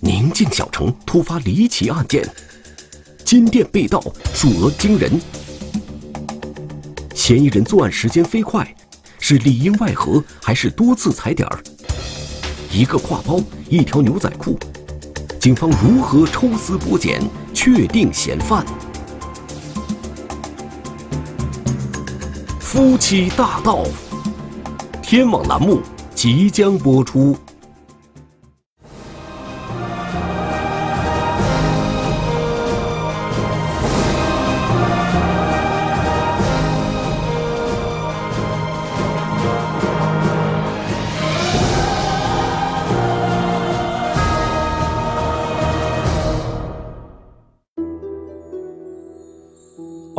宁静小城突发离奇案件，金店被盗，数额惊人。嫌疑人作案时间飞快，是里应外合还是多次踩点儿？一个挎包，一条牛仔裤，警方如何抽丝剥茧，确定嫌犯？夫妻大盗，天网栏目即将播出。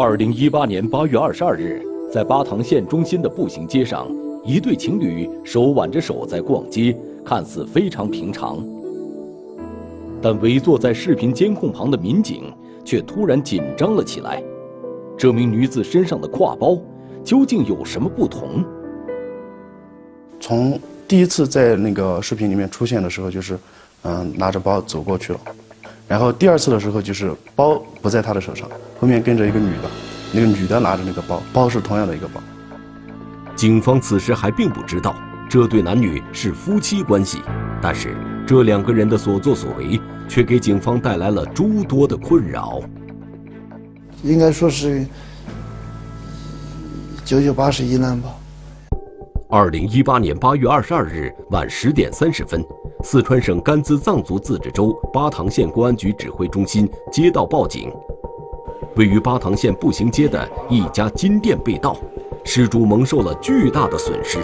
二零一八年八月二十二日，在巴塘县中心的步行街上，一对情侣手挽着手在逛街，看似非常平常。但围坐在视频监控旁的民警却突然紧张了起来。这名女子身上的挎包究竟有什么不同？从第一次在那个视频里面出现的时候，就是嗯拿着包走过去了。然后第二次的时候，就是包不在她的手上，后面跟着一个女的，那个女的拿着那个包，包是同样的一个包。警方此时还并不知道这对男女是夫妻关系，但是这两个人的所作所为却给警方带来了诸多的困扰。应该说是九九八十一难吧。二零一八年八月二十二日晚十点三十分。四川省甘孜藏族自治州巴塘县公安局指挥中心接到报警，位于巴塘县步行街的一家金店被盗，失主蒙受了巨大的损失。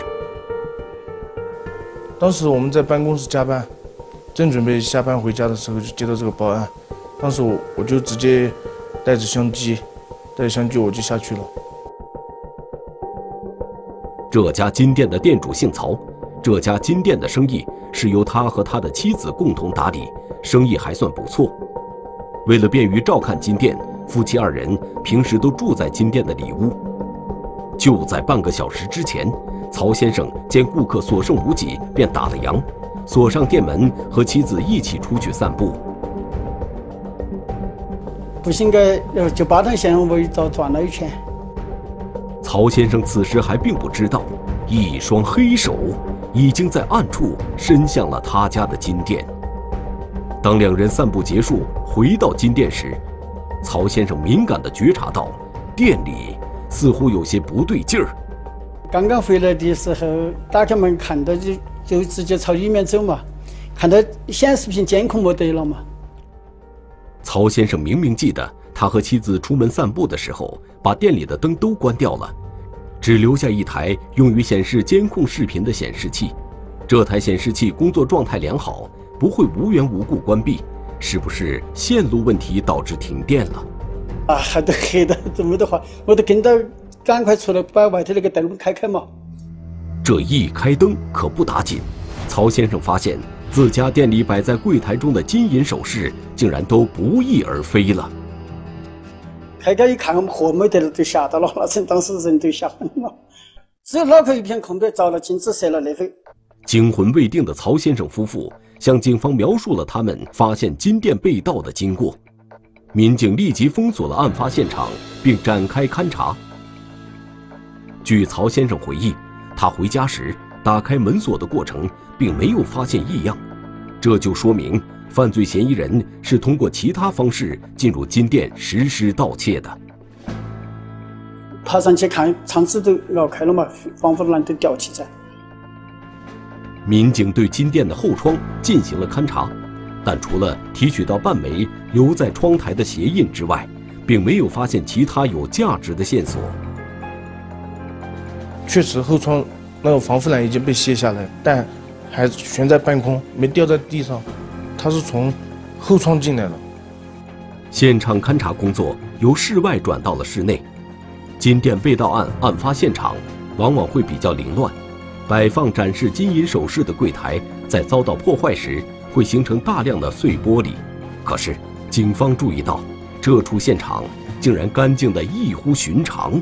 当时我们在办公室加班，正准备下班回家的时候，就接到这个报案。当时我我就直接带着相机，带着相机我就下去了。这家金店的店主姓曹，这家金店的生意。是由他和他的妻子共同打理，生意还算不错。为了便于照看金店，夫妻二人平时都住在金店的里屋。就在半个小时之前，曹先生见顾客所剩无几，便打了烊，锁上店门，和妻子一起出去散步。步行街，呃，就八塘县围着转了一圈。曹先生此时还并不知道，一双黑手。已经在暗处伸向了他家的金店。当两人散步结束，回到金店时，曹先生敏感地觉察到，店里似乎有些不对劲儿。刚刚回来的时候，打开门看到就就直接朝里面走嘛，看到显示屏监控没得了嘛。曹先生明明记得，他和妻子出门散步的时候，把店里的灯都关掉了。只留下一台用于显示监控视频的显示器，这台显示器工作状态良好，不会无缘无故关闭，是不是线路问题导致停电了？啊，还都黑的，这么的话，我都跟到赶快出来把外头那个灯开开嘛。这一开灯可不打紧，曹先生发现自家店里摆在柜台中的金银首饰竟然都不翼而飞了。开开一看，我们货没得了，都吓到了。那阵当时人都吓昏了，只有脑壳一片空白，照了金子，射了那回。惊魂未定的曹先生夫妇向警方描述了他们发现金店被盗的经过。民警立即封锁了案发现场，并展开勘查。据曹先生回忆，他回家时打开门锁的过程，并没有发现异样，这就说明。犯罪嫌疑人是通过其他方式进入金店实施盗窃的。爬上去看，窗子都摇开了嘛，防火栏都吊起在。民警对金店的后窗进行了勘查，但除了提取到半枚留在窗台的鞋印之外，并没有发现其他有价值的线索。确实，后窗那个防护栏已经被卸下来，但还悬在半空，没掉在地上。他是从后窗进来的。现场勘查工作由室外转到了室内。金店被盗案案发现场往往会比较凌乱，摆放展示金银首饰的柜台在遭到破坏时会形成大量的碎玻璃。可是，警方注意到这处现场竟然干净的异乎寻常。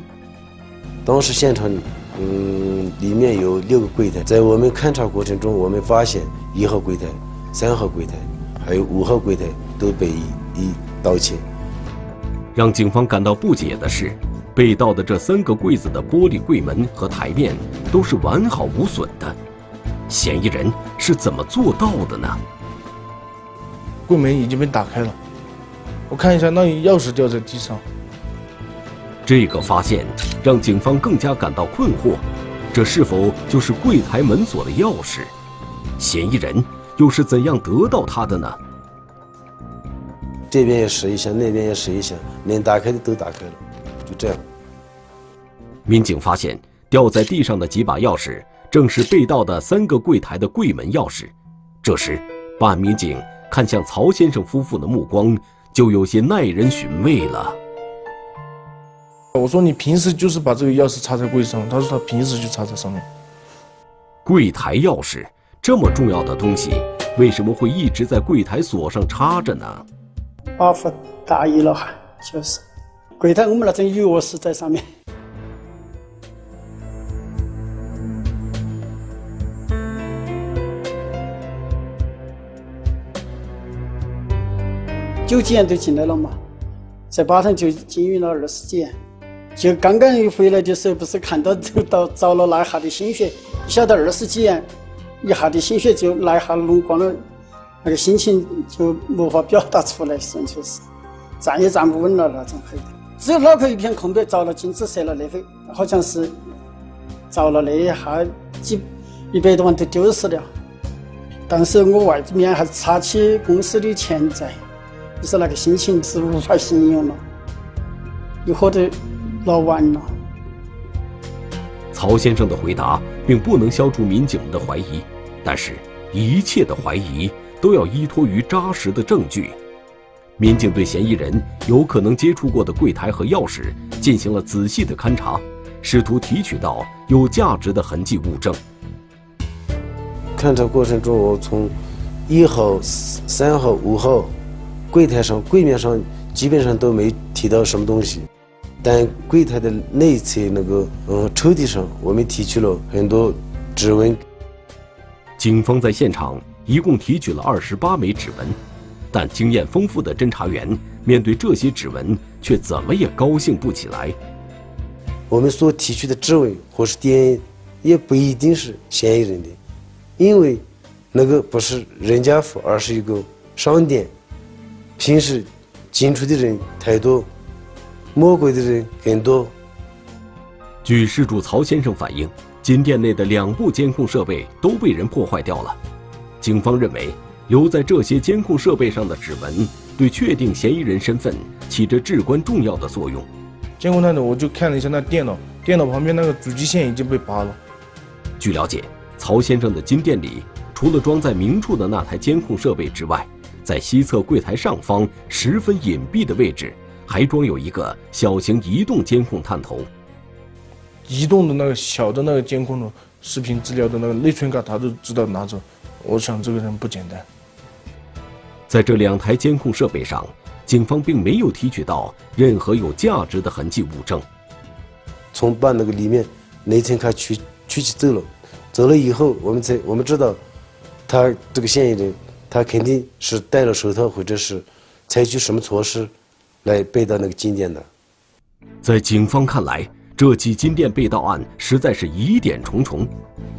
当时现场，嗯，里面有六个柜台，在我们勘查过程中，我们发现一号柜台。三号柜台，还有五号柜台都被一盗窃。让警方感到不解的是，被盗的这三个柜子的玻璃柜门和台面都是完好无损的，嫌疑人是怎么做到的呢？柜门已经被打开了，我看一下，那钥匙掉在地上。这个发现让警方更加感到困惑，这是否就是柜台门锁的钥匙？嫌疑人又是怎样得到它的呢？这边也试一下，那边也试一下，连打开的都打开了，就这样。民警发现掉在地上的几把钥匙，正是被盗的三个柜台的柜门钥匙。这时，办案民警看向曹先生夫妇的目光就有些耐人寻味了。我说你平时就是把这个钥匙插在柜上，他说他平时就插在上面。柜台钥匙这么重要的东西，为什么会一直在柜台锁上插着呢？保护大意了哈，就是柜台我们那种钥匙在上面。九几年都进来了嘛，在巴塘就经营了二十几年。就刚刚一回来的时候，不是看到就到着了那一下的心血，晓得二十几年，一下的心血就那一下弄光了，那个心情就无法表达出来，纯粹是站也站不稳了那种。只有脑壳一片空白，着了金子色了那回，好像是着了那一下几一百多万都丢失了。但是我外面还插起公司的钱在，就是那个心情是无法形容了，一喝都。老完了。曹先生的回答并不能消除民警们的怀疑，但是，一切的怀疑都要依托于扎实的证据。民警对嫌疑人有可能接触过的柜台和钥匙进行了仔细的勘查，试图提取到有价值的痕迹物证。勘查过程中，我从一号、三号、五号柜台上、柜面上基本上都没提到什么东西。但柜台的内侧那个嗯抽屉上，我们提取了很多指纹。警方在现场一共提取了二十八枚指纹，但经验丰富的侦查员面对这些指纹却怎么也高兴不起来。我们所提取的指纹或是 DNA，也不一定是嫌疑人的，因为那个不是任家福，而是一个商店，平时进出的人太多。摸过的人更多。据事主曹先生反映，金店内的两部监控设备都被人破坏掉了。警方认为，留在这些监控设备上的指纹，对确定嫌疑人身份起着至关重要的作用。监控探头，我就看了一下那电脑，电脑旁边那个主机线已经被拔了。据了解，曹先生的金店里，除了装在明处的那台监控设备之外，在西侧柜台上方十分隐蔽的位置。还装有一个小型移动监控探头，移动的那个小的那个监控的视频资料的那个内存卡，他都知道拿走。我想这个人不简单。在这两台监控设备上，警方并没有提取到任何有价值的痕迹物证。从办那个里面内存卡取取起走了，走了以后，我们才我们知道，他这个嫌疑人，他肯定是戴了手套，或者是采取什么措施。来背到那个金店的，在警方看来，这起金店被盗案实在是疑点重重。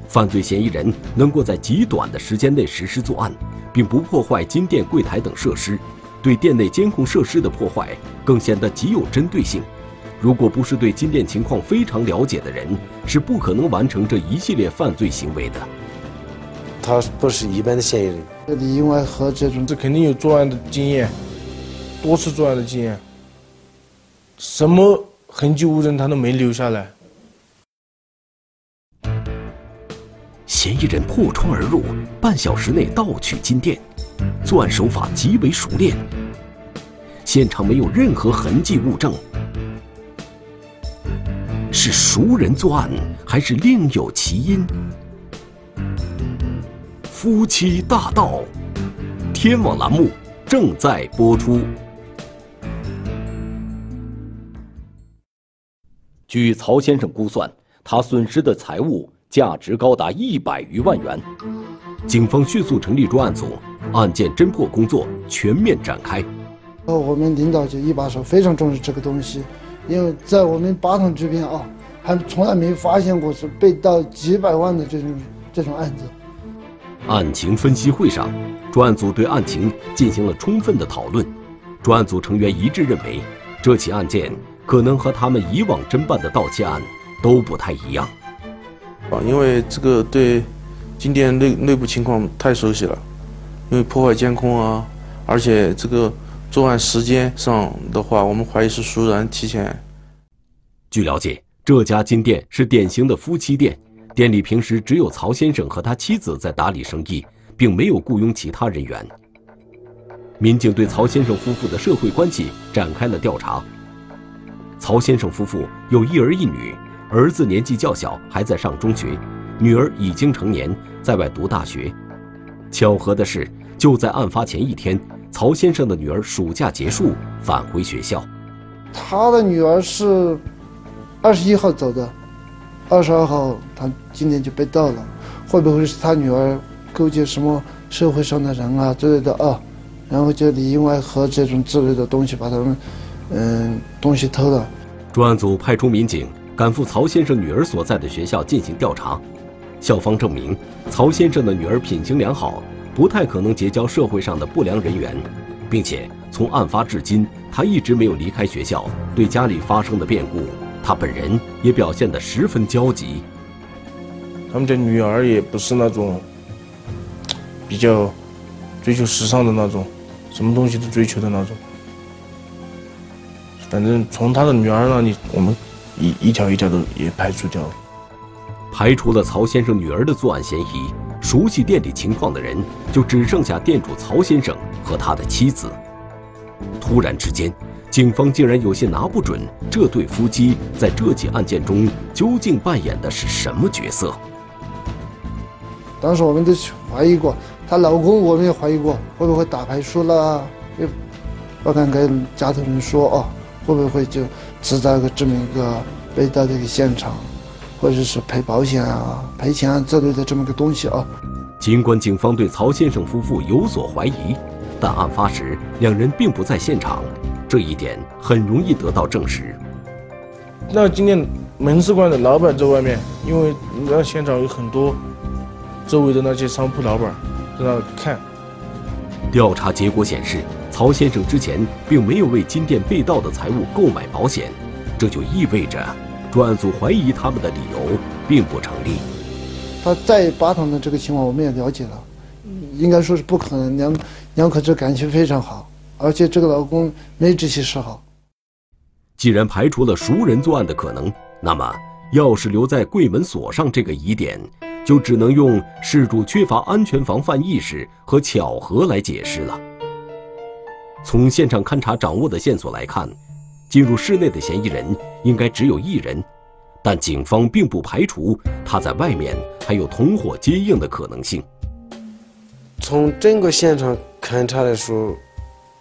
犯罪嫌疑人能够在极短的时间内实施作案，并不破坏金店柜台等设施，对店内监控设施的破坏更显得极有针对性。如果不是对金店情况非常了解的人，是不可能完成这一系列犯罪行为的。他不是一般的嫌疑人，这里外和这种，这肯定有作案的经验。多次作案的经验，什么痕迹物证他都没留下来。嫌疑人破窗而入，半小时内盗取金店，作案手法极为熟练。现场没有任何痕迹物证，是熟人作案还是另有其因？夫妻大盗，天网栏目正在播出。据曹先生估算，他损失的财物价值高达一百余万元。警方迅速成立专案组，案件侦破工作全面展开。哦，我们领导就一把手非常重视这个东西，因为在我们巴塘这边啊，还从来没发现过是被盗几百万的这种这种案子。案情分析会上，专案组对案情进行了充分的讨论。专案组成员一致认为，这起案件可能和他们以往侦办的盗窃案都不太一样。啊，因为这个对金店内内部情况太熟悉了，因为破坏监控啊，而且这个作案时间上的话，我们怀疑是熟人提前。据了解，这家金店是典型的夫妻店，店里平时只有曹先生和他妻子在打理生意，并没有雇佣其他人员。民警对曹先生夫妇的社会关系展开了调查。曹先生夫妇有一儿一女，儿子年纪较小，还在上中学；女儿已经成年，在外读大学。巧合的是，就在案发前一天，曹先生的女儿暑假结束返回学校。他的女儿是二十一号走的，二十二号他今天就被盗了，会不会是他女儿勾结什么社会上的人啊之类的啊？然后就里应外合这种之类的东西，把他们，嗯，东西偷了。专案组派出民警赶赴曹先生女儿所在的学校进行调查。校方证明，曹先生的女儿品行良好，不太可能结交社会上的不良人员，并且从案发至今，她一直没有离开学校。对家里发生的变故，她本人也表现得十分焦急。他们家女儿也不是那种比较 追求时尚的那种。什么东西都追求的那种，反正从他的女儿那里，我们一一条一条的也排除掉了。排除了曹先生女儿的作案嫌疑，熟悉店里情况的人就只剩下店主曹先生和他的妻子。突然之间，警方竟然有些拿不准这对夫妻在这起案件中究竟扮演的是什么角色。当时我们都怀疑过。她老公，我们也怀疑过，会不会打牌输了？也不敢跟家头人说哦，会不会就制造个这么一个被盗的一个现场，或者是赔保险啊、赔钱啊之类的这么个东西啊？尽管警方对曹先生夫妇有所怀疑，但案发时两人并不在现场，这一点很容易得到证实。那今天门市馆的老板在外面，因为那现场有很多周围的那些商铺老板。在那看。调查结果显示，曹先生之前并没有为金店被盗的财物购买保险，这就意味着专案组怀疑他们的理由并不成立。他在巴塘的这个情况我们也了解了，应该说是不可能，两两口子感情非常好，而且这个老公没这些嗜好。既然排除了熟人作案的可能，那么钥匙留在柜门锁上这个疑点。就只能用事主缺乏安全防范意识和巧合来解释了。从现场勘查掌握的线索来看，进入室内的嫌疑人应该只有一人，但警方并不排除他在外面还有同伙接应的可能性。从整个现场勘查来说，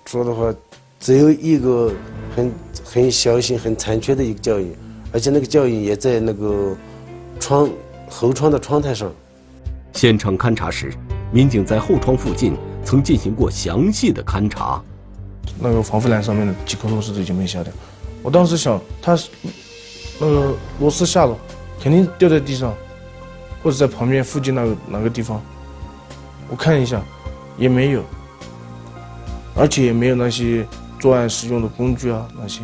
说的话，只有一个很很小心、很残缺的一个脚印，而且那个脚印也在那个窗。后窗的窗台上，现场勘查时，民警在后窗附近曾进行过详细的勘查。那个防护栏上面的几颗螺丝都已经没下掉。我当时想，他那个螺丝下了，肯定掉在地上，或者在旁边附近那个哪个地方。我看一下，也没有，而且也没有那些作案使用的工具啊那些。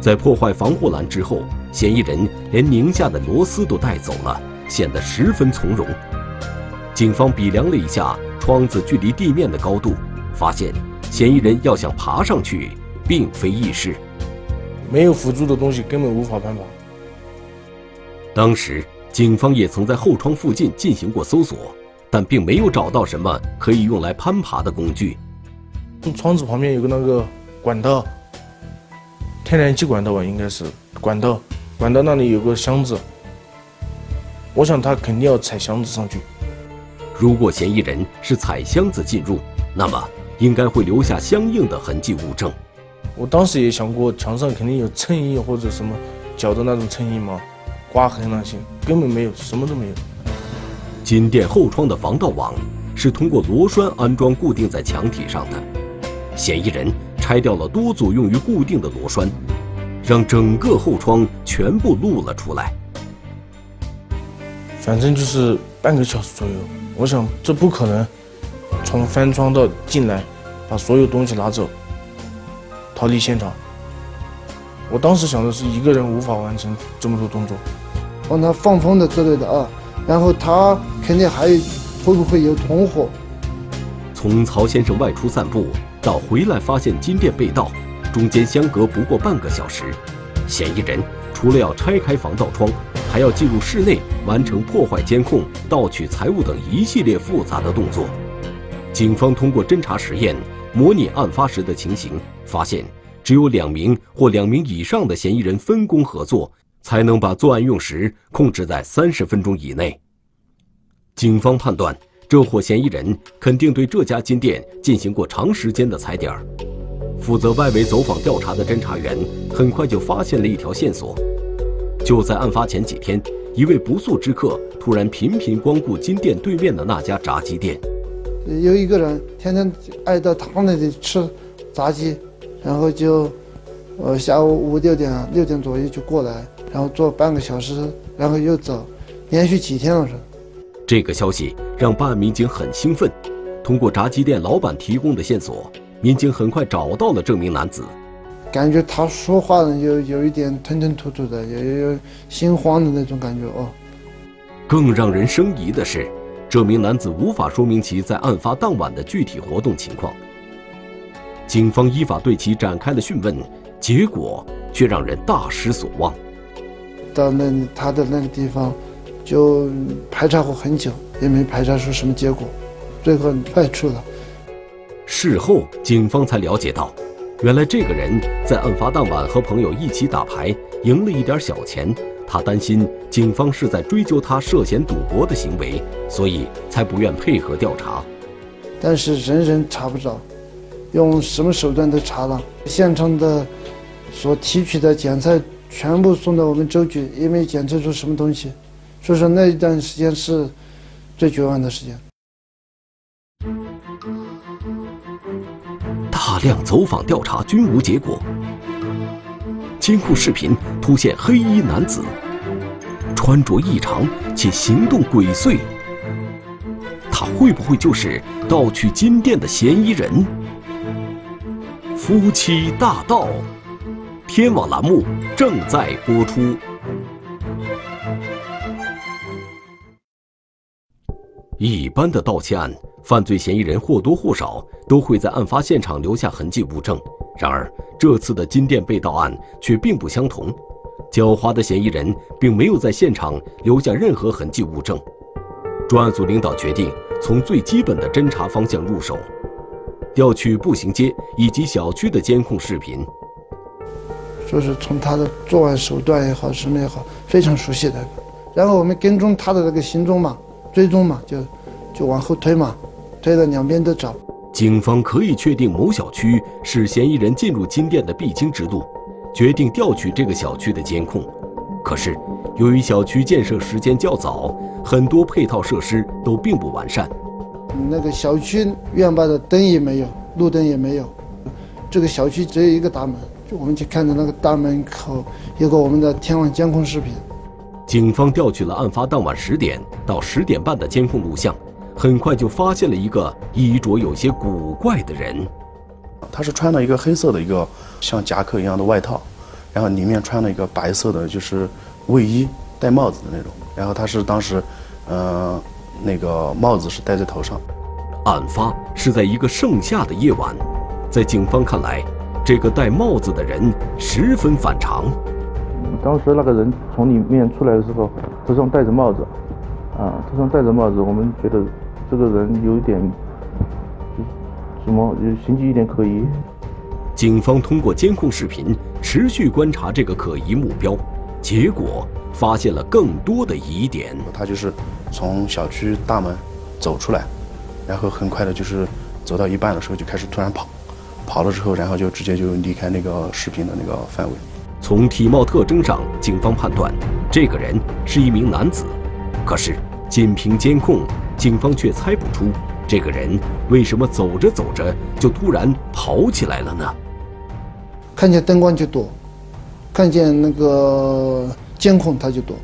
在破坏防护栏之后。嫌疑人连拧下的螺丝都带走了，显得十分从容。警方比量了一下窗子距离地面的高度，发现嫌疑人要想爬上去并非易事。没有辅助的东西根本无法攀爬。当时警方也曾在后窗附近进行过搜索，但并没有找到什么可以用来攀爬的工具。窗子旁边有个那个管道，天然气管道吧，应该是管道。管道那里有个箱子，我想他肯定要踩箱子上去。如果嫌疑人是踩箱子进入，那么应该会留下相应的痕迹物证。我当时也想过，墙上肯定有衬衣或者什么脚的那种衬衣嘛，刮痕那些根本没有，什么都没有。金店后窗的防盗网是通过螺栓安装固定在墙体上的。嫌疑人拆掉了多组用于固定的螺栓，让整个后窗全部露了出来。反正就是半个小时左右，我想这不可能，从翻窗到进来，把所有东西拿走，逃离现场。我当时想的是一个人无法完成这么多动作，帮他放风的之类的啊，然后他肯定还会不会有同伙？从曹先生外出散步到回来发现金店被盗，中间相隔不过半个小时。嫌疑人除了要拆开防盗窗，还要进入室内完成破坏监控、盗取财物等一系列复杂的动作。警方通过侦查实验模拟案发时的情形，发现只有两名或两名以上的嫌疑人分工合作，才能把作案用时控制在三十分钟以内。警方判断，这伙嫌疑人肯定对这家金店进行过长时间的踩点儿。负责外围走访调查的侦查员很快就发现了一条线索。就在案发前几天，一位不速之客突然频频光顾金店对面的那家炸鸡店。有一个人天天爱到他那里吃炸鸡，然后就，呃，下午五六点六点左右就过来，然后坐半个小时，然后又走，连续几天了是。这个消息让办案民警很兴奋。通过炸鸡店老板提供的线索，民警很快找到了这名男子。感觉他说话呢，有有一点吞吞吐吐的，有有有心慌的那种感觉哦。更让人生疑的是，这名男子无法说明其在案发当晚的具体活动情况。警方依法对其展开了讯问，结果却让人大失所望。到那他的那个地方，就排查过很久，也没排查出什么结果，最后派出了。事后，警方才了解到，原来这个人在案发当晚和朋友一起打牌，赢了一点小钱。他担心警方是在追究他涉嫌赌博的行为，所以才不愿配合调查。但是人人查不着，用什么手段都查了，现场的所提取的检测全部送到我们州局，也没检测出什么东西，所以说那一段时间是最绝望的时间。大量走访调查均无结果。监控视频突现黑衣男子，穿着异常且行动鬼祟。他会不会就是盗取金店的嫌疑人？夫妻大盗，天网栏目正在播出。一般的盗窃案，犯罪嫌疑人或多或少都会在案发现场留下痕迹物证。然而，这次的金店被盗案却并不相同。狡猾的嫌疑人并没有在现场留下任何痕迹物证。专案组领导决定从最基本的侦查方向入手，调取步行街以及小区的监控视频。就是从他的作案手段也好，什么也好，非常熟悉的。然后我们跟踪他的那个行踪嘛，追踪嘛，就就往后推嘛，推的两边都找。警方可以确定某小区是嫌疑人进入金店的必经之路，决定调取这个小区的监控。可是，由于小区建设时间较早，很多配套设施都并不完善。那个小区院坝的灯也没有，路灯也没有。这个小区只有一个大门，就我们去看到那个大门口有个我们的天网监控视频。警方调取了案发当晚十点到十点半的监控录像。很快就发现了一个衣着有些古怪的人，他是穿了一个黑色的一个像夹克一样的外套，然后里面穿了一个白色的就是卫衣，戴帽子的那种。然后他是当时，呃，那个帽子是戴在头上。案发是在一个盛夏的夜晚，在警方看来，这个戴帽子的人十分反常。当时那个人从里面出来的时候，头上戴着帽子，啊，头上戴着帽子，我们觉得。这个人有一点，什么行迹有点可疑。警方通过监控视频持续观察这个可疑目标，结果发现了更多的疑点。他就是从小区大门走出来，然后很快的就是走到一半的时候就开始突然跑，跑了之后，然后就直接就离开那个视频的那个范围。从体貌特征上，警方判断这个人是一名男子，可是仅凭监控。警方却猜不出这个人为什么走着走着就突然跑起来了呢？看见灯光就躲，看见那个监控他就躲。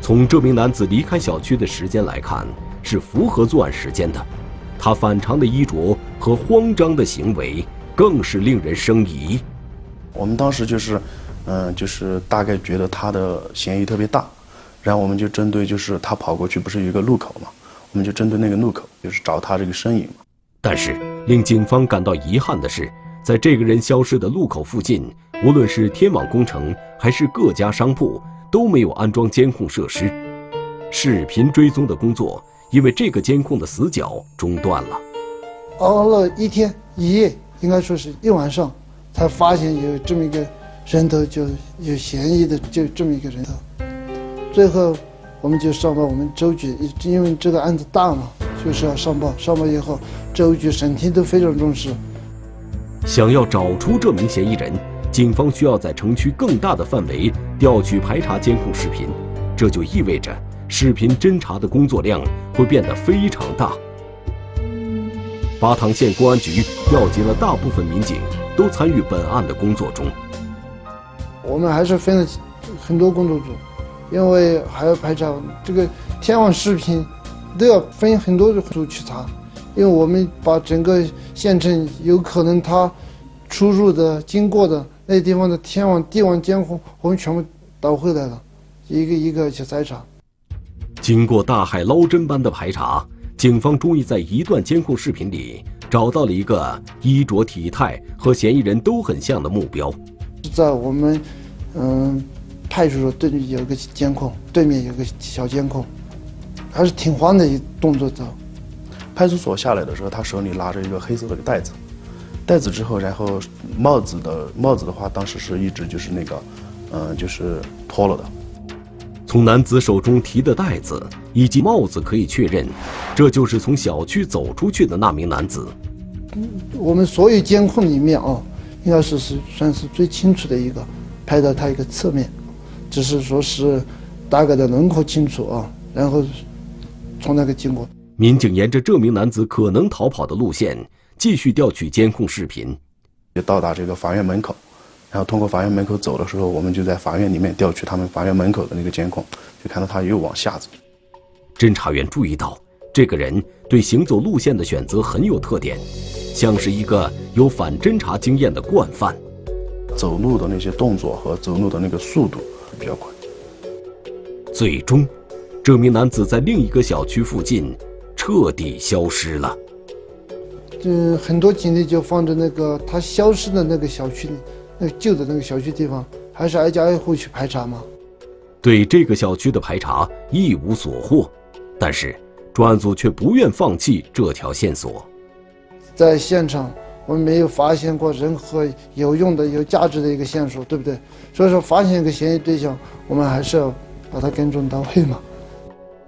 从这名男子离开小区的时间来看，是符合作案时间的。他反常的衣着和慌张的行为更是令人生疑。我们当时就是，嗯，就是大概觉得他的嫌疑特别大，然后我们就针对就是他跑过去不是有一个路口嘛，我们就针对那个路口就是找他这个身影嘛。但是令警方感到遗憾的是，在这个人消失的路口附近，无论是天网工程还是各家商铺都没有安装监控设施，视频追踪的工作。因为这个监控的死角中断了，熬了一天一夜，应该说是一晚上，才发现有这么一个人头，就有嫌疑的就这么一个人头。最后，我们就上报我们周局，因为这个案子大嘛，就是要上报。上报以后，周局、审庭都非常重视。想要找出这名嫌疑人，警方需要在城区更大的范围调取排查监控视频，这就意味着。视频侦查的工作量会变得非常大。巴塘县公安局调集了大部分民警，都参与本案的工作中。我们还是分了很多工作组，因为还要排查这个天网视频，都要分很多组去查。因为我们把整个县城有可能他出入的、经过的那地方的天网、地网监控，我们全部导回来了，一个一个去筛查。经过大海捞针般的排查，警方终于在一段监控视频里找到了一个衣着体态和嫌疑人都很像的目标。在我们，嗯，派出所对面有个监控，对面有个小监控，还是挺慌的一动作走。派出所下来的时候，他手里拿着一个黑色的袋子，袋子之后，然后帽子的帽子的话，当时是一直就是那个，嗯，就是脱了的。从男子手中提的袋子以及帽子可以确认，这就是从小区走出去的那名男子。我们所有监控里面啊，应该是是算是最清楚的一个，拍到他一个侧面，只是说是大概的轮廓清楚啊，然后从那个经过。民警沿着这名男子可能逃跑的路线，继续调取监控视频，就到达这个法院门口。然后通过法院门口走的时候，我们就在法院里面调取他们法院门口的那个监控，就看到他又往下走。侦查员注意到，这个人对行走路线的选择很有特点，像是一个有反侦查经验的惯犯。走路的那些动作和走路的那个速度比较快。最终，这名男子在另一个小区附近彻底消失了。嗯，很多警力就放在那个他消失的那个小区里。那旧的那个小区地方，还是挨家挨户去排查吗？对这个小区的排查一无所获，但是专案组却不愿放弃这条线索。在现场，我们没有发现过任何有用的、有价值的一个线索，对不对？所以说，发现一个嫌疑对象，我们还是要把它跟踪到位嘛。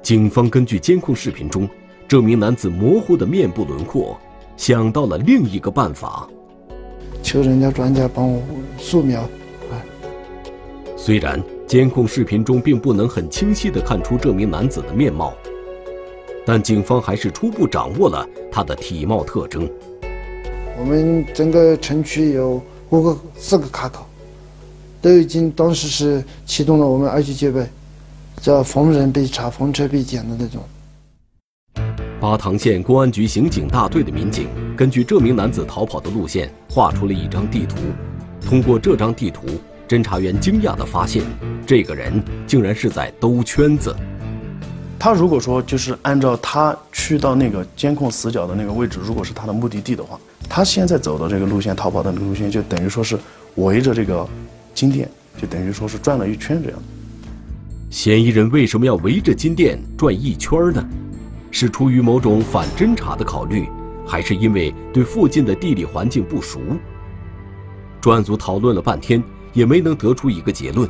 警方根据监控视频中这名男子模糊的面部轮廓，想到了另一个办法。求人家专家帮我素描。哎，虽然监控视频中并不能很清晰地看出这名男子的面貌，但警方还是初步掌握了他的体貌特征。我们整个城区有五个、四个卡口，都已经当时是启动了我们二级戒备，叫逢人必查、逢车必检的那种。巴塘县公安局刑警大队的民警根据这名男子逃跑的路线画出了一张地图。通过这张地图，侦查员惊讶地发现，这个人竟然是在兜圈子。他如果说就是按照他去到那个监控死角的那个位置，如果是他的目的地的话，他现在走的这个路线逃跑的路线就等于说是围着这个金店，就等于说是转了一圈这样。嫌疑人为什么要围着金店转一圈呢？是出于某种反侦查的考虑，还是因为对附近的地理环境不熟？专案组讨论了半天，也没能得出一个结论。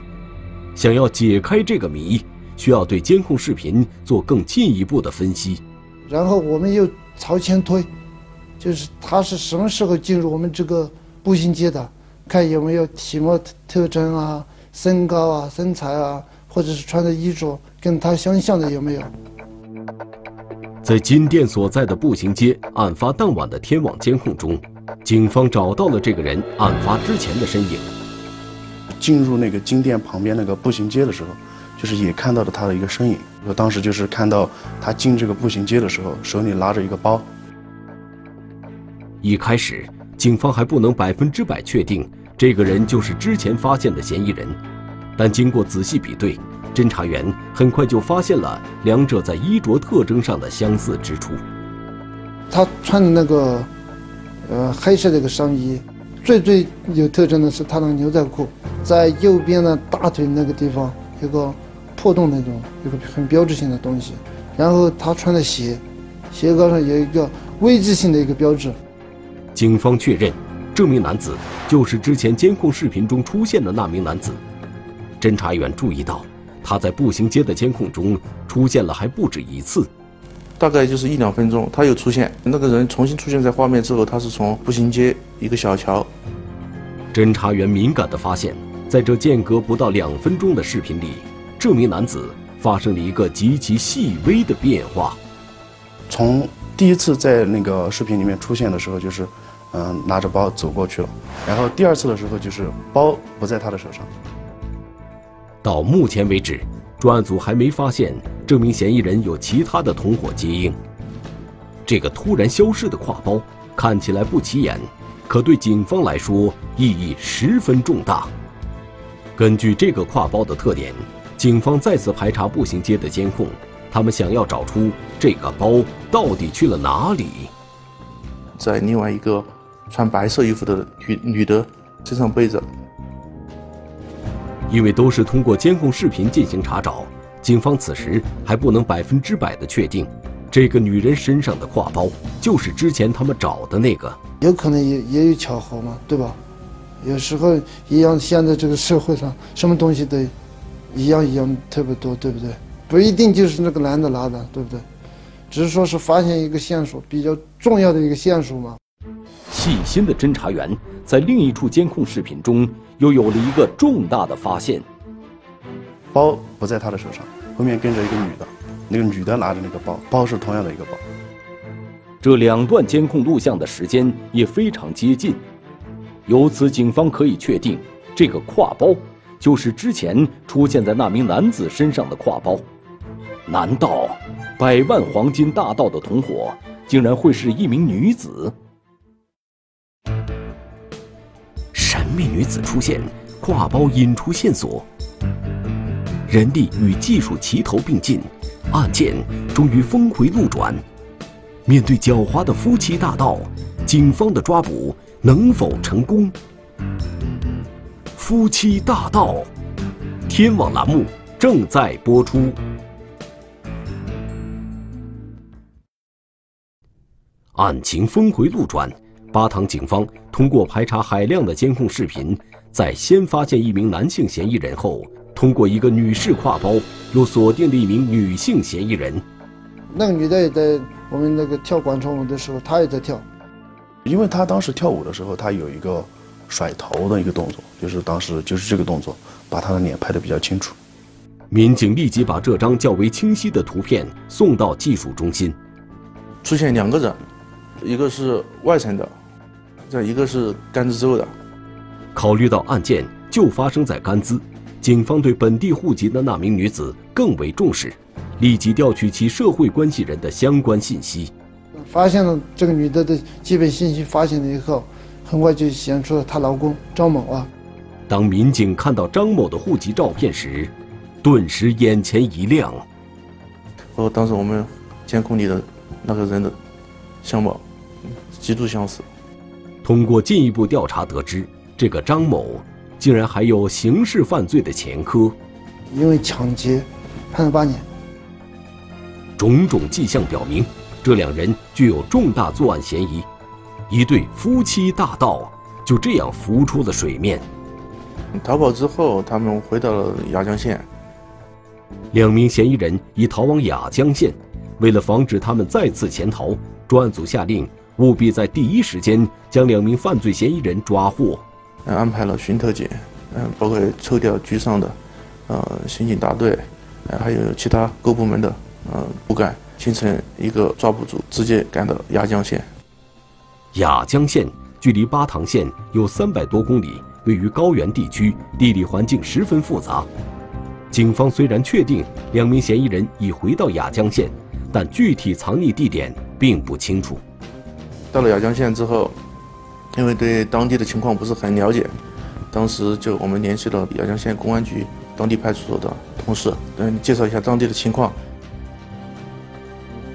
想要解开这个谜，需要对监控视频做更进一步的分析。然后我们又朝前推，就是他是什么时候进入我们这个步行街的？看有没有体貌特征啊、身高啊、身材啊，或者是穿的衣着跟他相像的有没有？在金店所在的步行街案发当晚的天网监控中，警方找到了这个人案发之前的身影。进入那个金店旁边那个步行街的时候，就是也看到了他的一个身影。我当时就是看到他进这个步行街的时候，手里拿着一个包。一开始，警方还不能百分之百确定这个人就是之前发现的嫌疑人，但经过仔细比对。侦查员很快就发现了两者在衣着特征上的相似之处。他穿的那个，呃，黑色的一个上衣，最最有特征的是他那个牛仔裤，在右边的大腿那个地方有个破洞那种，有个很标志性的东西。然后他穿的鞋，鞋高上有一个 V 字形的一个标志。警方确认，这名男子就是之前监控视频中出现的那名男子。侦查员注意到。他在步行街的监控中出现了还不止一次，大概就是一两分钟，他又出现。那个人重新出现在画面之后，他是从步行街一个小桥。侦查员敏感地发现，在这间隔不到两分钟的视频里，这名男子发生了一个极其细微的变化。从第一次在那个视频里面出现的时候，就是嗯拿着包走过去了，然后第二次的时候就是包不在他的手上。到目前为止，专案组还没发现这名嫌疑人有其他的同伙接应。这个突然消失的挎包看起来不起眼，可对警方来说意义十分重大。根据这个挎包的特点，警方再次排查步行街的监控，他们想要找出这个包到底去了哪里。在另外一个穿白色衣服的女女的身上背着。因为都是通过监控视频进行查找，警方此时还不能百分之百的确定，这个女人身上的挎包就是之前他们找的那个。有可能也也有巧合嘛，对吧？有时候一样，现在这个社会上什么东西都一样一样特别多，对不对？不一定就是那个男的拿的，对不对？只是说是发现一个线索，比较重要的一个线索嘛。细心的侦查员在另一处监控视频中。又有了一个重大的发现，包不在他的手上，后面跟着一个女的，那个女的拿着那个包，包是同样的一个包。这两段监控录像的时间也非常接近，由此警方可以确定，这个挎包就是之前出现在那名男子身上的挎包。难道百万黄金大盗的同伙竟然会是一名女子？神秘女子出现，挎包引出线索，人力与技术齐头并进，案件终于峰回路转。面对狡猾的夫妻大盗，警方的抓捕能否成功？夫妻大盗，天网栏目正在播出。案情峰回路转。巴塘警方通过排查海量的监控视频，在先发现一名男性嫌疑人后，通过一个女士挎包，又锁定了一名女性嫌疑人。那个女的也在我们那个跳广场舞的时候，她也在跳。因为她当时跳舞的时候，她有一个甩头的一个动作，就是当时就是这个动作，把她的脸拍得比较清楚。民警立即把这张较为清晰的图片送到技术中心。出现两个人，一个是外省的。这一个是甘孜州的。考虑到案件就发生在甘孜，警方对本地户籍的那名女子更为重视，立即调取其社会关系人的相关信息。发现了这个女的的基本信息，发现了以后，很快就显出了她老公张某啊。当民警看到张某的户籍照片时，顿时眼前一亮。和当时我们监控里的那个人的相貌极度相似。通过进一步调查得知，这个张某竟然还有刑事犯罪的前科，因为抢劫判了八年。种种迹象表明，这两人具有重大作案嫌疑，一对夫妻大盗就这样浮出了水面。逃跑之后，他们回到了雅江县。两名嫌疑人已逃往雅江县，为了防止他们再次潜逃，专案组下令。务必在第一时间将两名犯罪嫌疑人抓获，安排了巡特警，嗯，包括抽调局上的，呃，刑警大队，呃，还有其他各部门的，呃，骨干形成一个抓捕组，直接赶到雅江县。雅江县距离巴塘县有三百多公里，位于高原地区，地理环境十分复杂。警方虽然确定两名嫌疑人已回到雅江县，但具体藏匿地点并不清楚。到了雅江县之后，因为对当地的情况不是很了解，当时就我们联系了雅江县公安局当地派出所的同事，嗯，介绍一下当地的情况。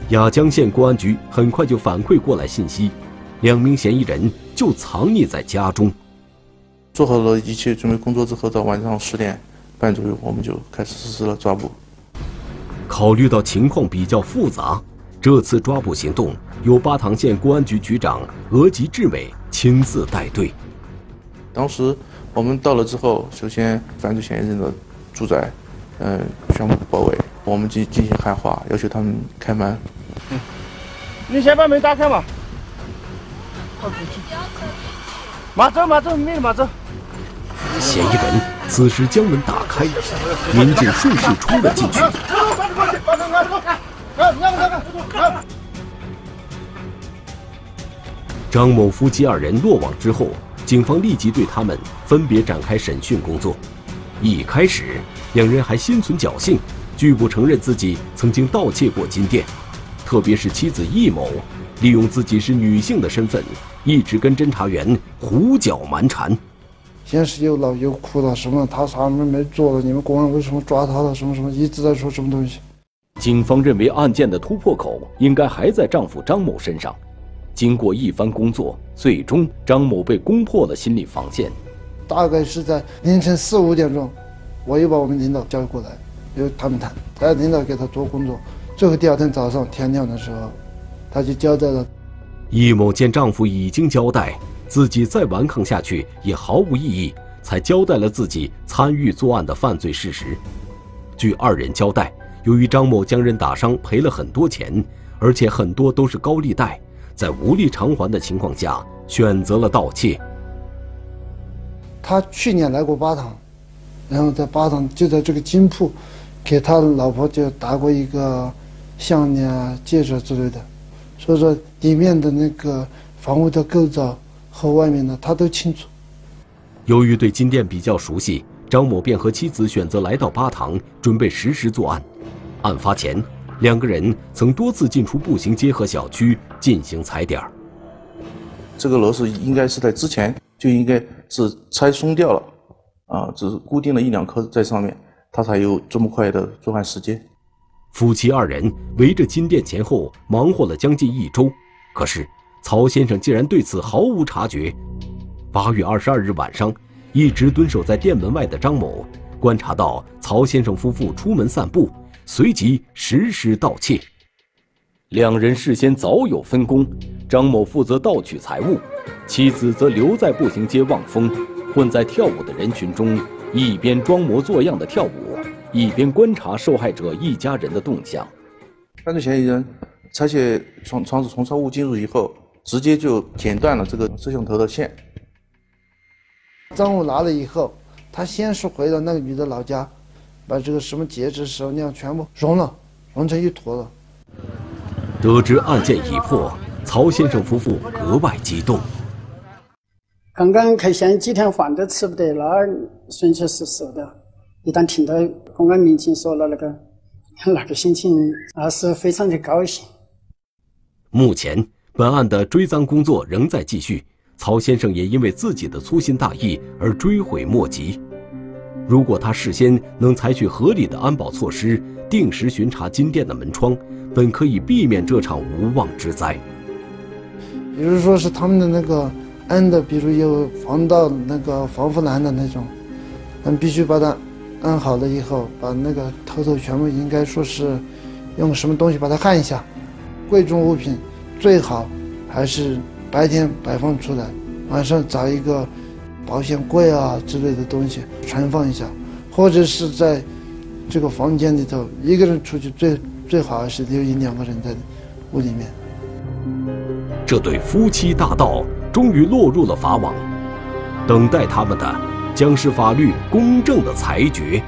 雅江县公安局很快就反馈过来信息，两名嫌疑人就藏匿在家中。做好了一切准备工作之后，到晚上十点。半左右，我们就开始实施了抓捕。考虑到情况比较复杂，这次抓捕行动由巴塘县公安局局长额吉志美亲自带队。当时我们到了之后，首先犯罪嫌疑人的住宅，嗯，全部包围，我们进进行喊话，要求他们开门。嗯，你先把门打开嘛。马走，马走，没马走。嫌疑人此时将门打开，民警顺势冲了进去。张某夫妻二人落网之后，警方立即对他们分别展开审讯工作。一开始，两人还心存侥幸，拒不承认自己曾经盗窃过金店，特别是妻子易某，利用自己是女性的身份，一直跟侦查员胡搅蛮缠。先是又闹又哭的，什么他啥没没做了？你们公安为什么抓他了？什么什么一直在说什么东西？警方认为案件的突破口应该还在丈夫张某身上。经过一番工作，最终张某被攻破了心理防线。大概是在凌晨四五点钟，我又把我们领导叫过来，由他们谈，他领导给他做工作。最后第二天早上天亮的时候，他就交代了。易某见丈夫已经交代。自己再顽抗下去也毫无意义，才交代了自己参与作案的犯罪事实。据二人交代，由于张某将人打伤，赔了很多钱，而且很多都是高利贷，在无力偿还的情况下，选择了盗窃。他去年来过巴塘，然后在巴塘就在这个金铺，给他老婆就打过一个项链啊、戒指之类的，所以说里面的那个房屋的构造。和外面的他都清楚。由于对金店比较熟悉，张某便和妻子选择来到巴塘，准备实施作案。案发前，两个人曾多次进出步行街和小区进行踩点。这个螺丝应该是在之前就应该是拆松掉了，啊，只是固定了一两颗在上面，他才有这么快的作案时间。夫妻二人围着金店前后忙活了将近一周，可是。曹先生竟然对此毫无察觉。八月二十二日晚上，一直蹲守在店门外的张某观察到曹先生夫妇出门散步，随即实施盗窃。两人事先早有分工，张某负责盗取财物，妻子则留在步行街望风，混在跳舞的人群中，一边装模作样的跳舞，一边观察受害者一家人的动向。犯罪嫌疑人拆卸窗窗子从窗户进入以后。直接就剪断了这个摄像头的线。赃物拿了以后，他先是回到那个女的老家，把这个什么戒指、手链全部融了，融成一坨了。得知案件已破，曹先生夫妇格外激动。刚刚开县几天饭都吃不得，那纯粹是瘦的。一旦听到公安民警说了那个，那个心情那是非常的高兴。目前。本案的追赃工作仍在继续，曹先生也因为自己的粗心大意而追悔莫及。如果他事先能采取合理的安保措施，定时巡查金店的门窗，本可以避免这场无妄之灾。比如说是他们的那个安的，比如有防盗那个防护栏的那种，们必须把它安好了以后，把那个头头全部应该说是用什么东西把它焊一下，贵重物品。最好还是白天摆放出来，晚上找一个保险柜啊之类的东西存放一下，或者是在这个房间里头，一个人出去最最好还是留一两个人在屋里面。这对夫妻大盗终于落入了法网，等待他们的将是法律公正的裁决。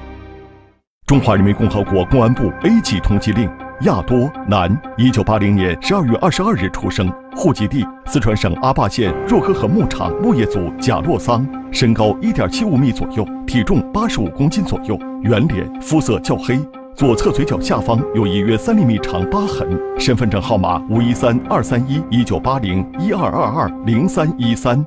中华人民共和国公安部 A 级通缉令。亚多，男，一九八零年十二月二十二日出生，户籍地四川省阿坝县若河河牧场牧业组贾洛桑，身高一点七五米左右，体重八十五公斤左右，圆脸，肤色较黑，左侧嘴角下方有一约三厘米长疤痕，身份证号码五一三二三一一九八零一二二二零三一三。